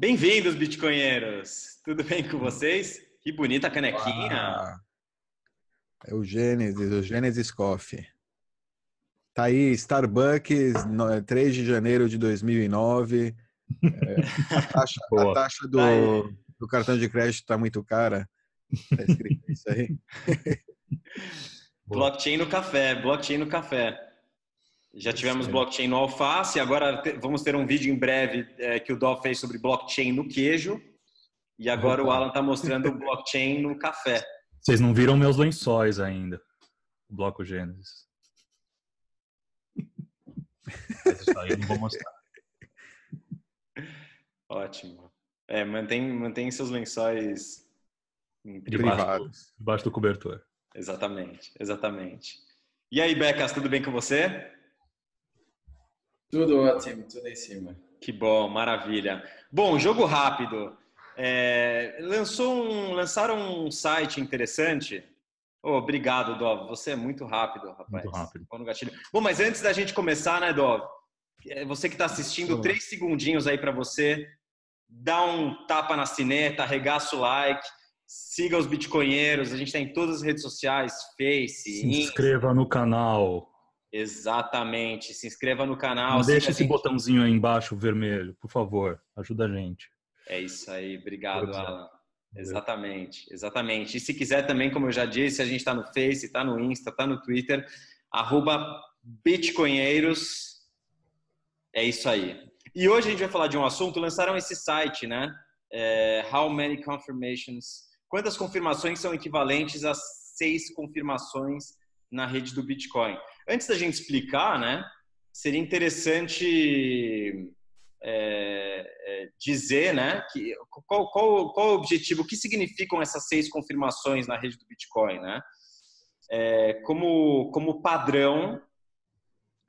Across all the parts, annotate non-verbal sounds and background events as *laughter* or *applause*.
Bem-vindos, bitcoinheiros! Tudo bem com vocês? Que bonita canequinha! Ah, é o Gênesis, o Gênesis Coffee. Tá aí, Starbucks, 3 de janeiro de 2009. É, a taxa, a taxa do, tá do, cartão de crédito tá muito cara. Tá escrito isso aí. *laughs* blockchain no café, blockchain no café. Já tivemos blockchain no alface, agora vamos ter um vídeo em breve é, que o Dó fez sobre blockchain no queijo. E agora o Alan está mostrando o blockchain no café. Vocês não viram meus lençóis ainda, o bloco Gênesis. isso aí eu não vou mostrar. Ótimo. É, mantém, mantém seus lençóis privados. Debaixo do cobertor. Exatamente, exatamente. E aí, Becas, tudo bem com você? Tudo ótimo, tudo em cima. Que bom, maravilha. Bom, jogo rápido. É, lançou um, lançaram um site interessante. Oh, obrigado, Dov. Você é muito rápido, rapaz. Muito rápido. no gatilho. Bom, mas antes da gente começar, né, Dov? É, você que está assistindo, três segundinhos aí para você. Dá um tapa na cineta, arregaça o like, siga os bitcoinheiros. A gente está em todas as redes sociais, Face, Se inscreva no canal. Exatamente. Se inscreva no canal. Deixa esse botãozinho aí embaixo vermelho, por favor. Ajuda a gente. É isso aí. Obrigado, Alan. Exatamente, exatamente. E se quiser também, como eu já disse, a gente está no Face, está no Insta, está no Twitter, arroba Bitcoinheiros. É isso aí. E hoje a gente vai falar de um assunto, lançaram esse site, né? É, How many confirmations? Quantas confirmações são equivalentes a seis confirmações na rede do Bitcoin? Antes da gente explicar, né, seria interessante é, é, dizer, né, que, qual, qual, qual o objetivo, o que significam essas seis confirmações na rede do Bitcoin, né? É, como, como padrão,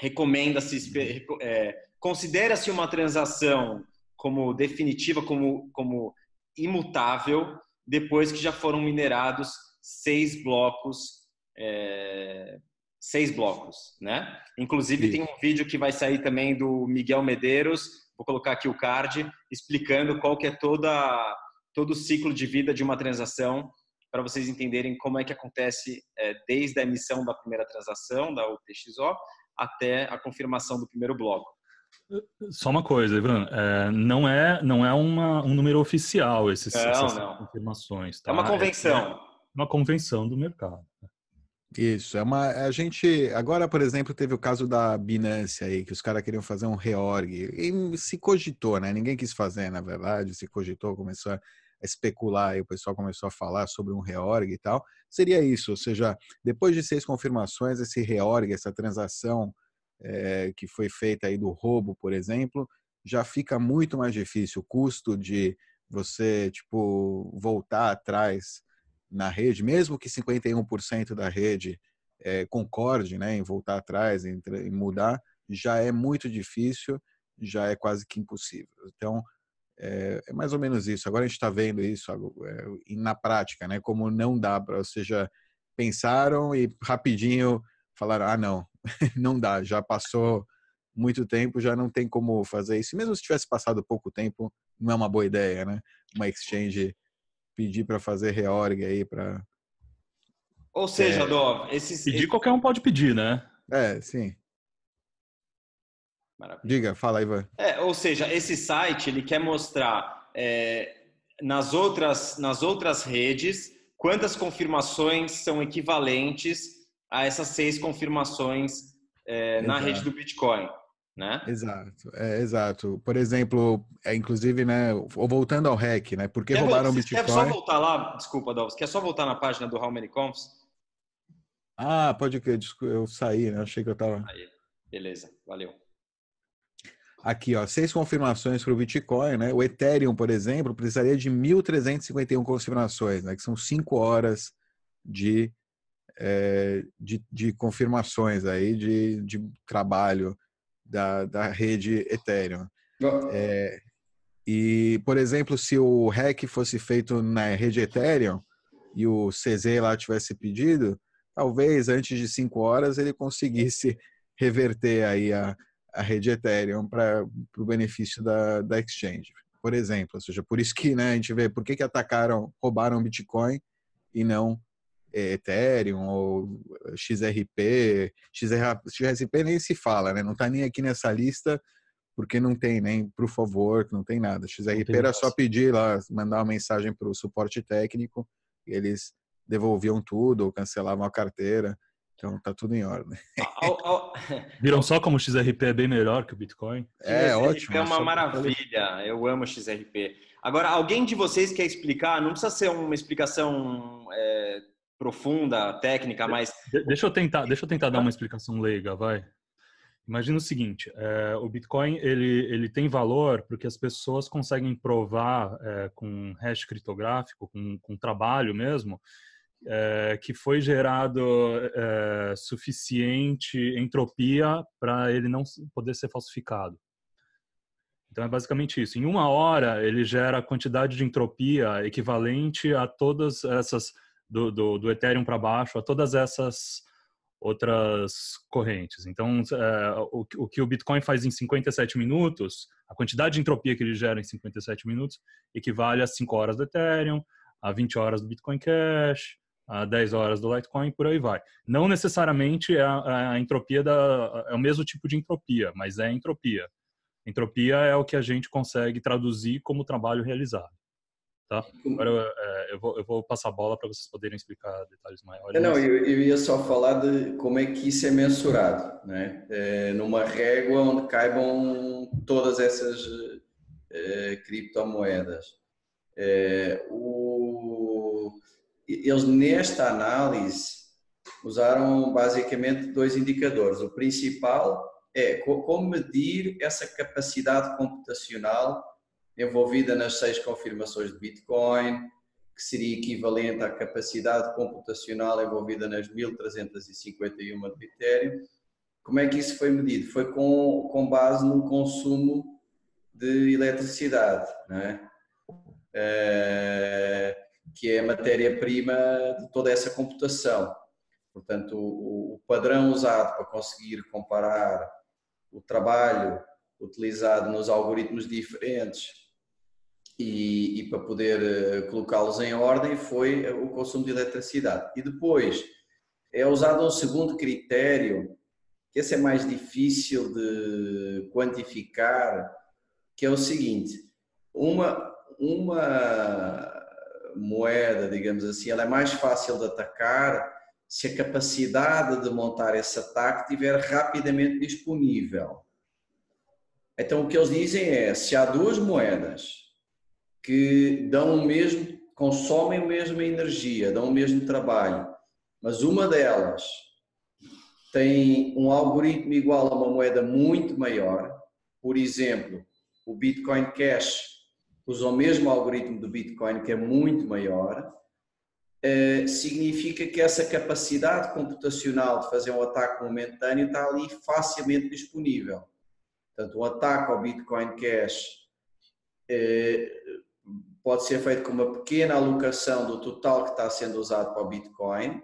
recomenda-se, é, considera-se uma transação como definitiva, como, como imutável, depois que já foram minerados seis blocos é, seis blocos, né? Inclusive Sim. tem um vídeo que vai sair também do Miguel Medeiros, vou colocar aqui o card, explicando qual que é toda todo o ciclo de vida de uma transação para vocês entenderem como é que acontece é, desde a emissão da primeira transação da UTXO até a confirmação do primeiro bloco. Só uma coisa, Ivan, é, não é não é uma, um número oficial esses, não, essas não. confirmações. Tá? É uma convenção. É uma convenção do mercado. Isso, é uma. A gente. Agora, por exemplo, teve o caso da Binance aí, que os caras queriam fazer um reorg. E se cogitou, né? Ninguém quis fazer, na verdade, se cogitou, começou a especular e o pessoal começou a falar sobre um reorg e tal. Seria isso, ou seja, depois de seis confirmações, esse reorg, essa transação é, que foi feita aí do roubo, por exemplo, já fica muito mais difícil. O custo de você, tipo, voltar atrás na rede, mesmo que 51% da rede é, concorde né, em voltar atrás, em, em, mudar, já é muito difícil, já é quase que impossível. Então, é, é mais ou menos isso. Agora a gente está vendo isso é, na prática, né, como não dá para, ou seja, pensaram e rapidinho falaram, ah, não, *laughs* não dá, já passou muito tempo, já não tem como fazer isso. Mesmo se tivesse passado pouco tempo, não é uma boa ideia, né? Uma exchange pedir para fazer reorg aí para ou seja, é, Dov, esses pedir qualquer um pode pedir, né? É, sim. Maravilha. Diga, fala, Ivan. É, ou seja, esse site ele quer mostrar é, nas outras nas outras redes quantas confirmações são equivalentes a essas seis confirmações é, na rede do Bitcoin né? Exato, é, exato. Por exemplo, é, inclusive, né, voltando ao REC, né? Por que quer roubaram o Bitcoin? Quer só voltar lá, desculpa, Dalvos, quer só voltar na página do How Many Confs? Ah, pode crer, eu saí, né? Achei que eu tava... Aí, beleza, valeu. Aqui, ó, seis confirmações para o Bitcoin, né? O Ethereum, por exemplo, precisaria de 1.351 confirmações, né? Que são cinco horas de, é, de, de confirmações aí, de, de trabalho da, da rede Ethereum. É, e, por exemplo, se o REC fosse feito na rede Ethereum e o CZ lá tivesse pedido, talvez antes de cinco horas ele conseguisse *laughs* reverter aí a, a rede Ethereum para o benefício da, da exchange. por exemplo. Ou seja, por isso que né, a gente vê por que, que atacaram, roubaram Bitcoin e não Ethereum ou XRP. XR, XRP nem se fala, né? Não está nem aqui nessa lista porque não tem nem of Work, não tem nada. XRP tem era só pedir lá, mandar uma mensagem para o suporte técnico, e eles devolviam tudo ou cancelavam a carteira. Então tá tudo em ordem. *laughs* Viram só como o XRP é bem melhor que o Bitcoin? É, XRP ótimo. É uma maravilha. Eu amo XRP. Agora, alguém de vocês quer explicar? Não precisa ser uma explicação é, profunda, técnica, mas. Deixa eu tentar, deixa eu tentar dar uma explicação leiga, vai. Imagina o seguinte: é, o Bitcoin ele, ele tem valor porque as pessoas conseguem provar é, com hash criptográfico, com, com trabalho mesmo, é, que foi gerado suficiente entropia para ele não poder ser falsificado. Então é basicamente isso. Em uma hora ele gera a quantidade de entropia equivalente a todas essas do, do, do Ethereum para baixo, a todas essas outras correntes. Então, é, o, o, que o Bitcoin faz em 57 minutos, a quantidade de entropia que ele gera em 57 minutos, equivale a 5 horas do Ethereum, a 20 horas do Bitcoin Cash, a 10 horas do Litecoin, por aí vai. Não necessariamente é a, a entropia da, é o mesmo tipo de entropia, mas é entropia. Entropia é o que a gente consegue traduzir como trabalho realizado. Tá? Agora é, eu, vou, eu vou passar a bola para vocês poderem explicar detalhes maiores. Não, eu, eu, ia só falar de como é que isso é mensurado, né? É, numa régua onde caibam todas essas é, criptomoedas. É, o, eles, nesta análise, usaram basicamente dois indicadores. O principal é como medir essa capacidade computacional envolvida nas seis confirmações de Bitcoin, que seria equivalente à capacidade computacional envolvida nas 1351 de Ethereum. Como é que isso foi medido? Foi com, com base no consumo de eletricidade, é? É, que é a matéria-prima de toda essa computação. Portanto, o, o padrão usado para conseguir comparar o trabalho utilizado nos algoritmos diferentes e, e para poder eh, colocá-los em ordem foi eh, o consumo de eletricidade. E depois é usado um segundo critério, que esse é mais difícil de quantificar, que é o seguinte: uma, uma moeda, digamos assim, ela é mais fácil de atacar se a capacidade de montar esse ataque estiver rapidamente disponível. Então o que eles dizem é, se há duas moedas que dão o mesmo, consomem a mesma energia, dão o mesmo trabalho, mas uma delas tem um algoritmo igual a uma moeda muito maior, por exemplo, o Bitcoin Cash usa o mesmo algoritmo do Bitcoin, que é muito maior, eh, significa que essa capacidade computacional de fazer um ataque momentâneo está ali facilmente disponível. Portanto, um ataque ao Bitcoin Cash eh, pode ser feito com uma pequena alocação do total que está sendo usado para o Bitcoin,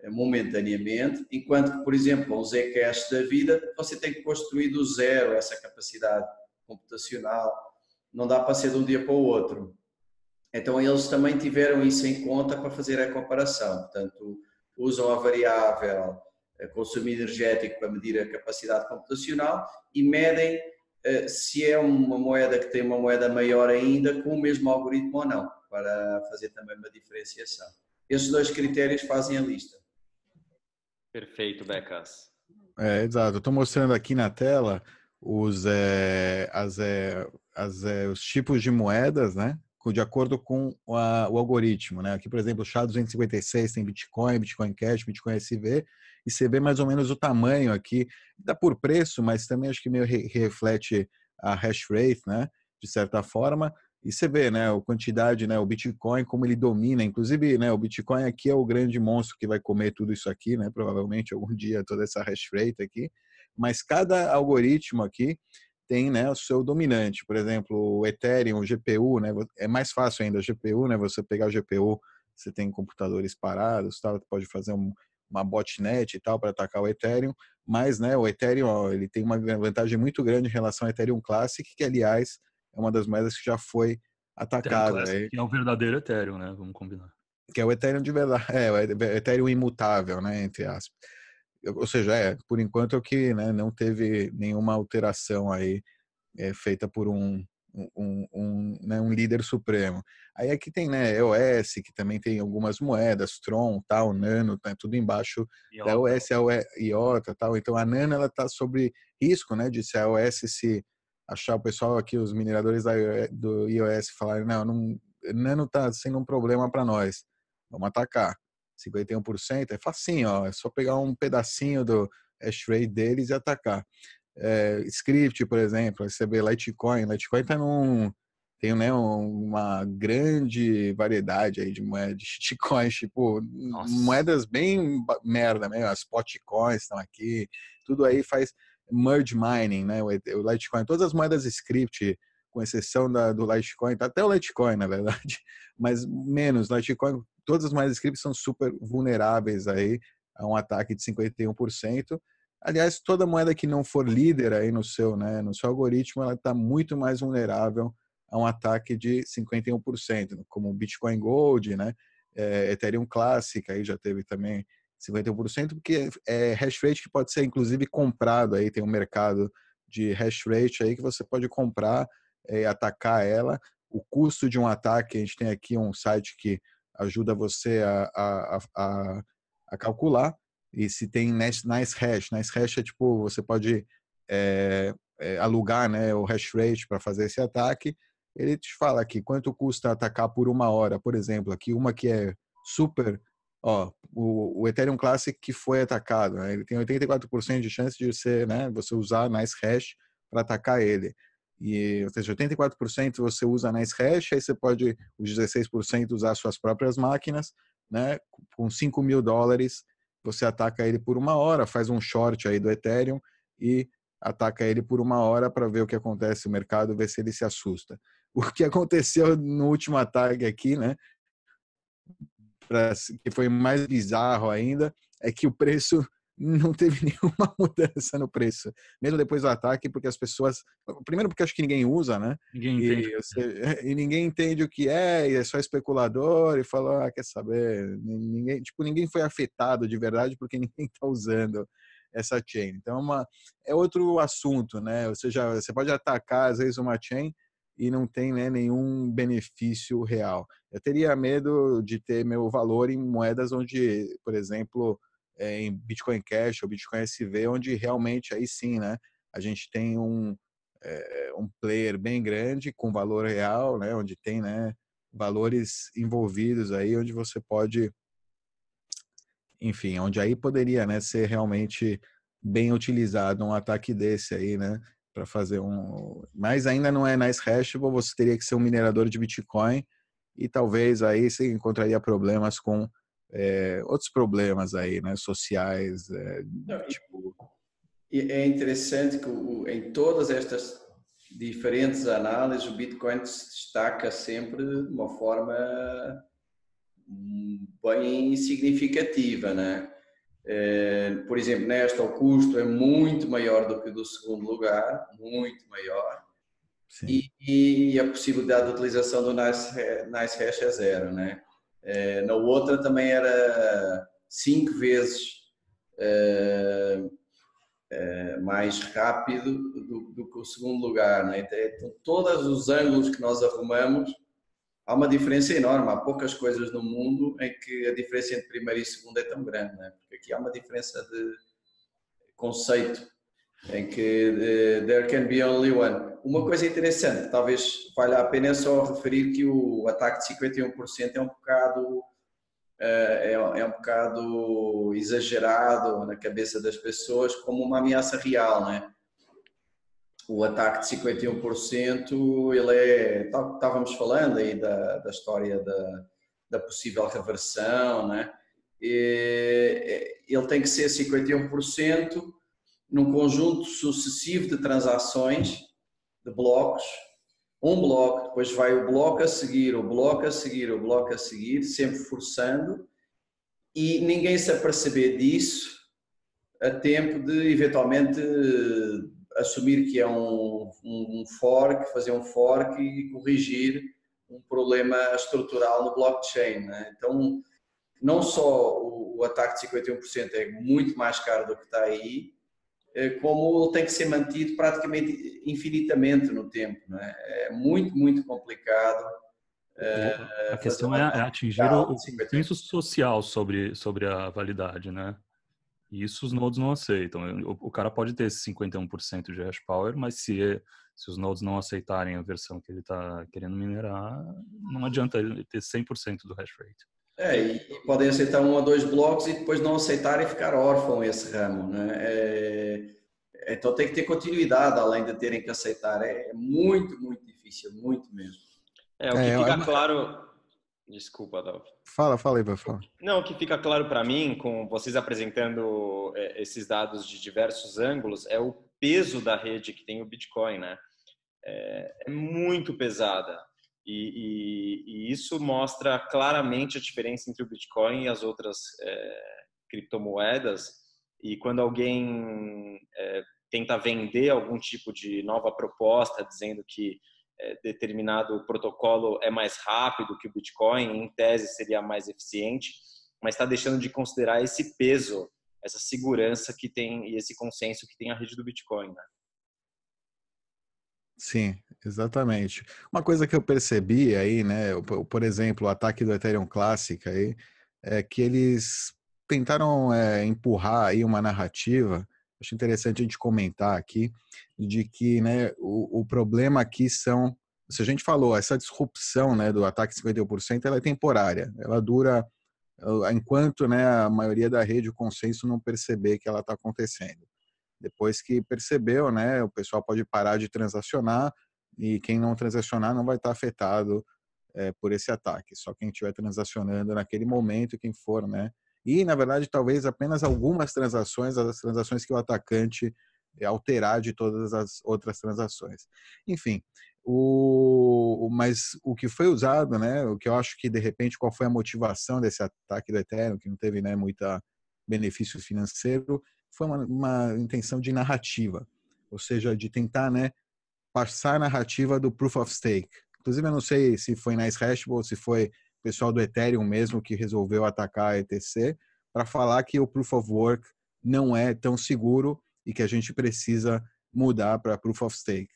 eh, momentaneamente, enquanto que, por exemplo, o Zcash da vida, você tem que construir do zero essa capacidade computacional, não dá para ser de um dia para o outro. Então, eles também tiveram isso em conta para fazer a comparação, portanto, usam a variável eh, consumo energético para medir a capacidade computacional e medem se é uma moeda que tem uma moeda maior ainda, com o mesmo algoritmo ou não, para fazer também uma diferenciação. Esses dois critérios fazem a lista. Perfeito, Becas. É, exato. Estou mostrando aqui na tela os, é, as, é, as, é, os tipos de moedas, né? De acordo com a, o algoritmo, né? Aqui, por exemplo, o SHA-256 tem Bitcoin, Bitcoin Cash, Bitcoin SV, e você vê mais ou menos o tamanho aqui, dá por preço, mas também acho que meio re reflete a hash rate, né? De certa forma. E você vê, né, a quantidade, né, o Bitcoin, como ele domina, inclusive, né, o Bitcoin aqui é o grande monstro que vai comer tudo isso aqui, né, provavelmente algum dia toda essa hash rate aqui, mas cada algoritmo aqui tem, né, o seu dominante, por exemplo, o Ethereum, o GPU, né, é mais fácil ainda, o GPU, né, você pegar o GPU, você tem computadores parados, tal, pode fazer um, uma botnet e tal para atacar o Ethereum, mas né, o Ethereum ó, ele tem uma vantagem muito grande em relação ao Ethereum Classic, que aliás é uma das moedas que já foi atacada. É, que é o verdadeiro Ethereum, né? Vamos combinar. Que é o Ethereum de verdade, *laughs* é, o Ethereum imutável, né? Entre aspas. Ou seja, é, por enquanto é o que né, não teve nenhuma alteração aí é, feita por um, um, um, né, um, líder supremo. Aí aqui tem né, EOS, que também tem algumas moedas, Tron, tal, Nano, tá tudo embaixo Iota. da EOS, a IOTA, tal. Então a Nano ela está sobre risco, né, de se a EOS se achar o pessoal aqui, os mineradores do iOS falarem, não, não Nano está sendo um problema para nós, vamos atacar. 51% é facinho, ó, é só pegar um pedacinho do hash rate deles e atacar. É, script, por exemplo, receber Litecoin, Litecoin está num tem né, uma grande variedade aí de moedas, *laughs* de shitcoins, tipo, Nossa. moedas bem merda, né? As potcoins estão aqui, tudo aí faz merge mining, né? O Litecoin, todas as moedas script, com exceção da, do Litecoin, tá até o Litecoin, na verdade, *laughs* mas menos. Litecoin, todas as moedas script são super vulneráveis aí a um ataque de 51%. Aliás, toda moeda que não for líder aí no seu, né, no seu algoritmo, ela está muito mais vulnerável a um ataque de 51%, como Bitcoin Gold, né, é, Ethereum Classic, aí já teve também 51%, porque é hash rate que pode ser inclusive comprado aí, tem um mercado de hash rate aí que você pode comprar é, atacar ela. O custo de um ataque, a gente tem aqui um site que ajuda você a, a, a, a calcular. E se tem nice, nice hash, nice hash é tipo, você pode é, é, alugar né, o hash rate para fazer esse ataque. Ele te fala aqui quanto custa atacar por uma hora, por exemplo. Aqui uma que é super ó, o, o Ethereum Classic que foi atacado, né? ele tem 84% de chance de ser, né, você usar Nice Hash para atacar ele. E, ou seja, 84% você usa Nice Hash, aí você pode, os 16% usar suas próprias máquinas, né, com 5 mil dólares, você ataca ele por uma hora, faz um short aí do Ethereum e ataca ele por uma hora para ver o que acontece no mercado, ver se ele se assusta. O que aconteceu no último ataque aqui, né? pra, que foi mais bizarro ainda, é que o preço não teve *laughs* nenhuma mudança no preço, mesmo depois do ataque, porque as pessoas, primeiro porque acho que ninguém usa, né? Ninguém entende. E, você, *laughs* e ninguém entende o que é, e é só especulador, e fala, ah, quer saber, ninguém, tipo, ninguém foi afetado de verdade porque *laughs* ninguém está usando essa chain. Então, é uma, é outro assunto, né? Ou seja, você pode atacar às vezes uma chain e não tem né, nenhum benefício real. Eu teria medo de ter meu valor em moedas onde, por exemplo, é, em Bitcoin Cash ou Bitcoin SV, onde realmente aí sim, né, a gente tem um, é, um player bem grande com valor real, né, onde tem né, valores envolvidos aí, onde você pode, enfim, onde aí poderia né, ser realmente bem utilizado um ataque desse aí, né? para fazer um. Mas ainda não é nice hashable, você teria que ser um minerador de Bitcoin e talvez aí você encontraria problemas com é, outros problemas aí, né, sociais. É, não, tipo... É interessante que o, em todas estas diferentes análises o Bitcoin se destaca sempre de uma forma hum, bem significativa, né? Eh, por exemplo, nesta o custo é muito maior do que o do segundo lugar, muito maior. E, e, a possibilidade de utilização do Nice, nice Hash é zero, né? Eh, na outra também era cinco vezes uh, uh, mais rápido do, do, que o segundo lugar, né? Então, todos os ângulos que nós arrumamos há uma diferença enorme. Há poucas coisas no mundo em que a diferença entre primeiro e segundo é tão grande, né? porque aqui há uma diferença de conceito em que there can be only one. Uma coisa interessante, talvez valha a pena só referir que o ataque de 51% é um bocado uh, é, é, um bocado exagerado na cabeça das pessoas como uma ameaça real, né? o ataque de 51%, ele é, estávamos falando aí da, da história da, da possível reversão, né? E, ele tem que ser 51% num conjunto sucessivo de transações, de blocos, um bloco, depois vai o bloco a seguir, o bloco a seguir, o bloco a seguir, sempre forçando, e ninguém se aperceber disso a tempo de eventualmente assumir que é um, um, fork, fazer um fork e corrigir um problema estrutural no blockchain. Né? Então, não só o, o ataque de 51% é muito mais caro do que está aí, como tem que ser mantido praticamente infinitamente no tempo. Né? É muito, muito complicado. É, a questão é, é atingir o, o senso social sobre, sobre a validade, né? E isso os nodes não aceitam. O, o cara pode ter esse 51% de hash power, mas se, se os nodes não aceitarem a versão que ele está querendo minerar, não adianta ele ter 100% do hash rate. É, e, podem aceitar um ou dois blocos e depois não aceitarem e ficar órfão esse ramo, né? É, então tem que ter continuidade além de terem que aceitar. É, é muito, muito difícil, muito mesmo. É, o que é, fica é claro... Desculpa, Adolfo. Fala, fala aí, vai falar. Não, o que fica claro para mim, com vocês apresentando é, esses dados de diversos ângulos, é o peso da rede que tem o Bitcoin, né? É, é muito pesada. E, e, e, isso mostra claramente a diferença entre o Bitcoin e as outras é, criptomoedas. E quando alguém é, tenta vender algum tipo de nova proposta, dizendo que é, determinado protocolo é mais rápido que o Bitcoin, em tese seria mais eficiente, mas está deixando de considerar esse peso, essa segurança que tem e esse consenso que tem a rede do Bitcoin. Né? Sim, exatamente. Uma coisa que eu percebi aí, né, por exemplo, o ataque do Ethereum Classic aí, é que eles tentaram é, empurrar aí uma narrativa, acho interessante a gente comentar aqui, de que né, o, o problema aqui são, se a gente falou, essa disrupção né, do ataque 51%, ela é temporária, ela dura enquanto né, a maioria da rede, o consenso não perceber que ela está acontecendo. Depois que percebeu, né, o pessoal pode parar de transacionar e quem não transacionar não vai estar afetado é, por esse ataque. Só quem estiver transacionando naquele momento, quem for, né? E na verdade, talvez apenas algumas transações, as transações que o atacante alterar de todas as outras transações. Enfim, o, mas o que foi usado, né? O que eu acho que de repente qual foi a motivação desse ataque do Ethereum, que não teve, né, muita benefício financeiro, foi uma, uma intenção de narrativa, ou seja, de tentar, né, passar a narrativa do proof of stake. Inclusive, eu não sei se foi na Hashable se foi o pessoal do Ethereum mesmo que resolveu atacar a ETC para falar que o proof of work não é tão seguro e que a gente precisa mudar para proof of stake.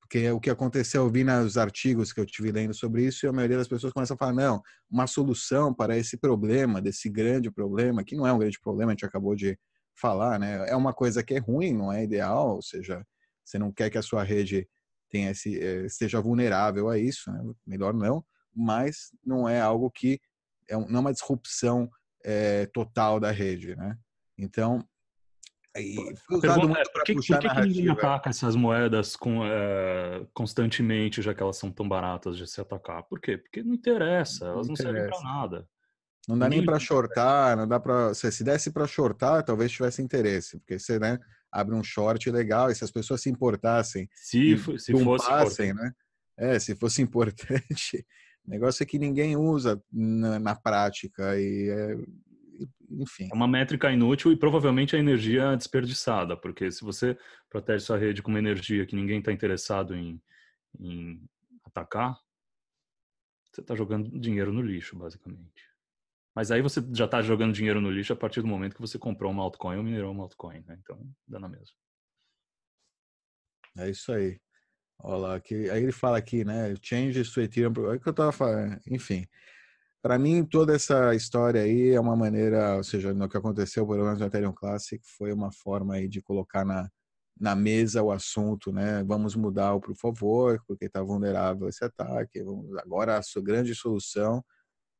Porque o que aconteceu, eu vi nos artigos que eu tive lendo sobre isso, e a maioria das pessoas começa a falar: não, uma solução para esse problema, desse grande problema, que não é um grande problema, a gente acabou de falar, né? É uma coisa que é ruim, não é ideal, ou seja, você não quer que a sua rede tenha esse, eh, esteja vulnerável a isso, né? melhor não, mas não é algo que é não é uma disrupção é, total da rede, né? Então, usado muito para puxar por que, que ninguém ataca essas moedas com, é, constantemente, já que elas são tão baratas de se atacar? Por quê? Porque não interessa, elas não, não servem para nada. Não dá nem para shortar, não dá para. Se desse para shortar, talvez tivesse interesse, porque você né, abre um short legal e se as pessoas se importassem, se, se fosse né? É, se fosse *laughs* importante. O negócio é que ninguém usa na, na prática e é, enfim. É uma métrica inútil e provavelmente a energia é desperdiçada, porque se você protege sua rede com uma energia que ninguém está interessado em, em atacar, você está jogando dinheiro no lixo, basicamente. Mas aí você já está jogando dinheiro no lixo a partir do momento que você comprou uma altcoin ou minerou uma altcoin, né? Então, dá na mesma. É isso aí. Olha lá, que, aí ele fala aqui, né? Change to Ethereum. É que eu tava falando. Enfim. Para mim, toda essa história aí é uma maneira, ou seja, no que aconteceu, pelo menos no Ethereum Classic, foi uma forma aí de colocar na, na mesa o assunto, né? Vamos mudar o por favor, porque está vulnerável esse ataque. Vamos, agora a sua grande solução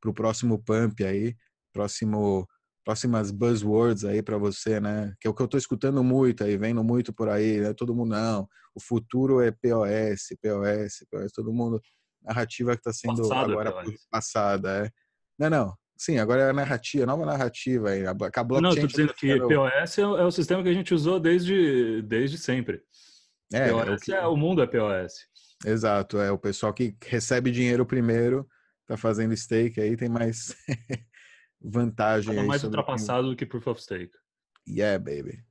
para o próximo pump aí, próximo próximas buzzwords aí para você, né? Que é o que eu estou escutando muito aí, vendo muito por aí, né? Todo mundo não, o futuro é POS, POS, POS, todo mundo narrativa que está sendo Passado, agora passada, é. Não, não. Sim, agora é a narrativa, nova narrativa aí. A blockchain não, estou dizendo que POS é, é o sistema que a gente usou desde, desde sempre. É, POS é o, que... é o mundo é POS. Exato, é o pessoal que recebe dinheiro primeiro tá fazendo stake aí tem mais *laughs* vantagem. Tá mais ultrapassado do que Proof of Stake. Yeah, baby.